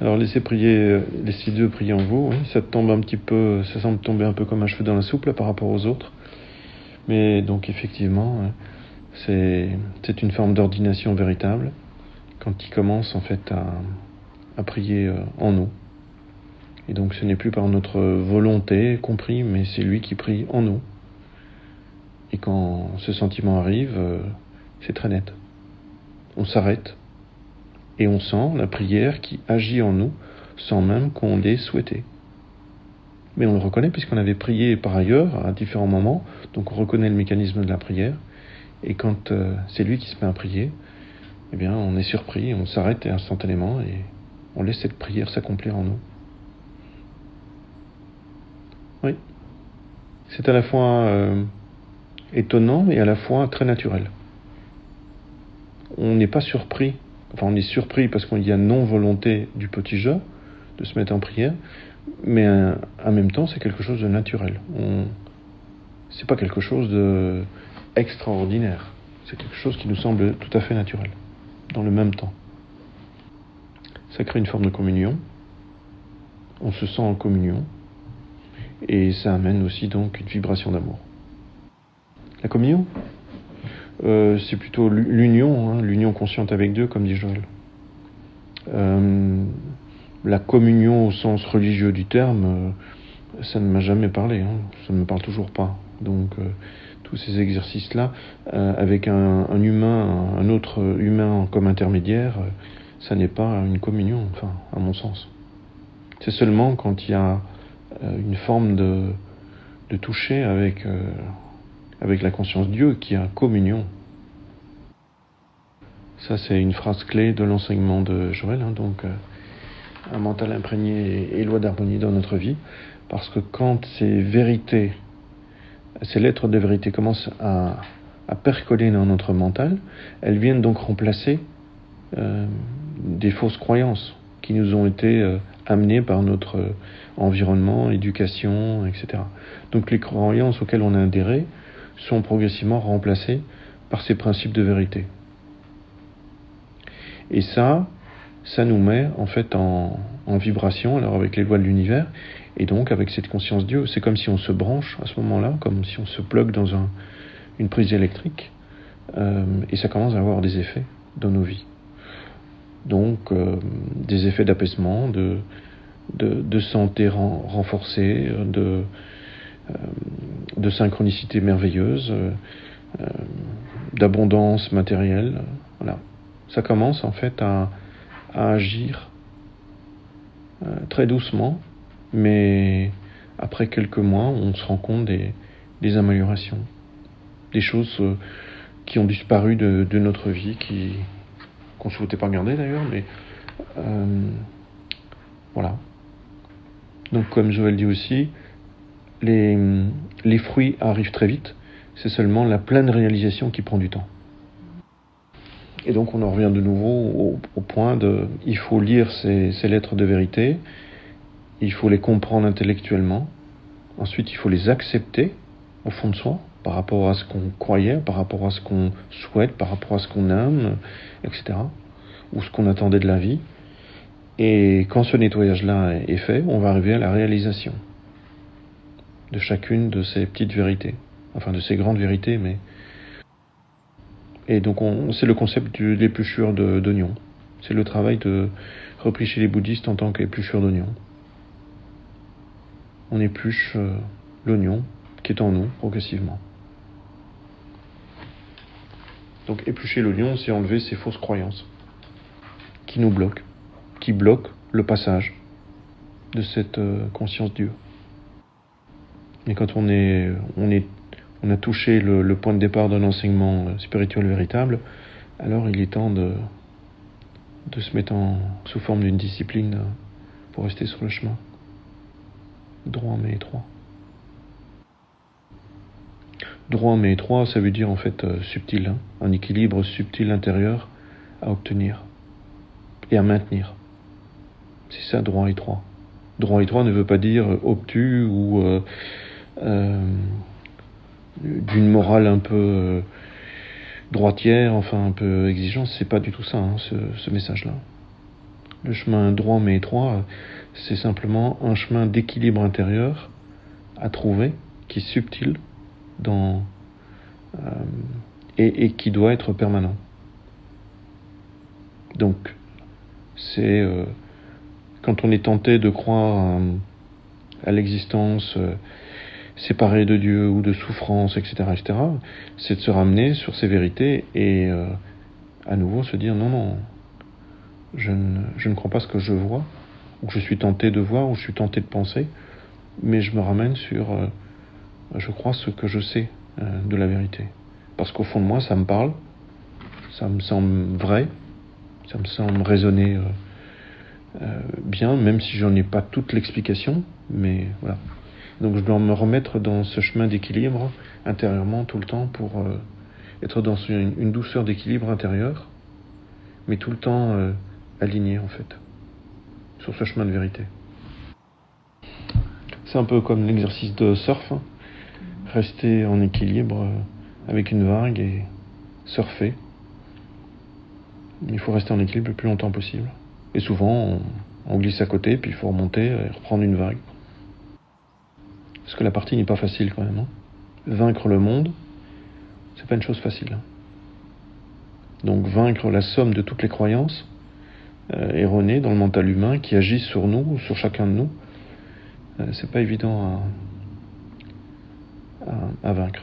Alors laissez prier, euh, laissez Dieu prier en vous. Oui, ça tombe un petit peu, ça semble tomber un peu comme un cheveu dans la soupe là, par rapport aux autres. Mais donc effectivement, hein, c'est c'est une forme d'ordination véritable quand il commence en fait à, à prier euh, en nous. Et donc ce n'est plus par notre volonté compris, mais c'est lui qui prie en nous. Et quand ce sentiment arrive, euh, c'est très net. On s'arrête et on sent la prière qui agit en nous sans même qu'on l'ait souhaité. Mais on le reconnaît puisqu'on avait prié par ailleurs à différents moments, donc on reconnaît le mécanisme de la prière. Et quand euh, c'est lui qui se met à prier, eh bien on est surpris, on s'arrête instantanément et on laisse cette prière s'accomplir en nous. Oui. C'est à la fois euh, étonnant et à la fois très naturel. On n'est pas surpris, enfin on est surpris parce qu'il y a non-volonté du petit jeu de se mettre en prière, mais en même temps c'est quelque chose de naturel. C'est pas quelque chose de extraordinaire, c'est quelque chose qui nous semble tout à fait naturel, dans le même temps. Ça crée une forme de communion, on se sent en communion, et ça amène aussi donc une vibration d'amour. La communion, euh, c'est plutôt l'union, hein, l'union consciente avec Dieu, comme dit Joël. Euh, la communion au sens religieux du terme, euh, ça ne m'a jamais parlé, hein, ça ne me parle toujours pas. Donc tous ces exercices-là, avec un, un, humain, un autre humain comme intermédiaire, ça n'est pas une communion, enfin, à mon sens. C'est seulement quand il y a une forme de, de toucher avec avec la conscience Dieu qui a communion. Ça, c'est une phrase clé de l'enseignement de Joël, hein, donc euh, un mental imprégné et, loi d'harmonie dans notre vie, parce que quand ces vérités, ces lettres de vérité commencent à, à percoler dans notre mental, elles viennent donc remplacer euh, des fausses croyances qui nous ont été euh, amenées par notre environnement, éducation, etc. Donc les croyances auxquelles on a adhéré, sont progressivement remplacés par ces principes de vérité. Et ça, ça nous met en fait en, vibration, alors avec les lois de l'univers, et donc avec cette conscience Dieu. C'est comme si on se branche à ce moment-là, comme si on se plug dans un, une prise électrique, euh, et ça commence à avoir des effets dans nos vies. Donc euh, des effets d'apaisement, de, santé ren, renforcée, de, de synchronicité merveilleuse, euh, euh, d'abondance matérielle. Voilà. Ça commence en fait à, agir très doucement, mais après quelques mois, on se rend compte des, améliorations, des choses qui ont disparu de, notre vie, qui qu'on souhaitait pas garder d'ailleurs, mais euh, voilà. Donc comme Joël dit aussi, les, fruits arrivent très vite, c'est seulement la pleine réalisation qui prend du temps. Et donc on en revient de nouveau au, point de il faut lire ces, lettres de vérité, il faut les comprendre intellectuellement, ensuite il faut les accepter au fond de soi par rapport à ce qu'on croyait, par rapport à ce qu'on souhaite, par rapport à ce qu'on aime, etc. ou ce qu'on attendait de la vie. Et quand ce nettoyage-là est fait, on va arriver à la réalisation de chacune de ces petites vérités, enfin de ces grandes vérités, mais et donc c'est le concept de l'épluchure d'oignon. C'est le travail de repris chez les bouddhistes en tant qu'épluchure d'oignon. On épluche euh, l'oignon qui est en nous progressivement. Donc éplucher l'oignon, c'est enlever ces fausses croyances qui nous bloquent, qui bloquent le passage de cette euh, conscience Dieu. Et quand on est, on est, on a touché le, point de départ d'un enseignement euh, spirituel véritable, alors il est temps de, de se mettre en, sous forme d'une discipline euh, pour rester sur le chemin. Droit mais étroit. Droit mais étroit, ça veut dire en fait euh, subtil, hein, un équilibre subtil intérieur à obtenir et à maintenir. C'est ça, droit étroit. Droit étroit ne veut pas dire obtus ou d'une morale un peu euh, droitière, enfin un peu exigeante. C'est pas du tout ça, hein, ce, message-là. Le chemin droit mais étroit, c'est simplement un chemin d'équilibre intérieur à trouver, qui est subtil euh, et, qui doit être permanent. Donc, c'est euh, quand on est tenté de croire à, l'existence euh, séparée de Dieu ou de souffrance, etc., etc., c'est de se ramener sur ces vérités et à nouveau se dire non, non, je ne, je ne crois pas ce que je vois, ou je suis tenté de voir, ou je suis tenté de penser, mais je me ramène sur, euh, je crois, ce que je sais euh, de la vérité. Parce qu'au fond de moi, ça me parle, ça me semble vrai, ça me semble raisonner euh, bien, même si j'en ai pas toute l'explication, mais voilà. Donc je dois me remettre dans ce chemin d'équilibre intérieurement tout le temps pour être dans une, douceur d'équilibre intérieur, mais tout le temps aligné en fait sur ce chemin de vérité. C'est un peu comme l'exercice de surf, hein. rester en équilibre euh, avec une vague et surfer. Il faut rester en équilibre le plus longtemps possible. Et souvent, on, glisse à côté, puis il faut remonter et reprendre une vague. Parce que la partie n'est pas facile quand même. Hein. Vaincre le monde, c'est pas une chose facile. Hein. Donc vaincre la somme de toutes les croyances, euh, erronées dans le mental humain qui agissent sur nous ou sur chacun de nous, euh, c'est pas évident à vaincre.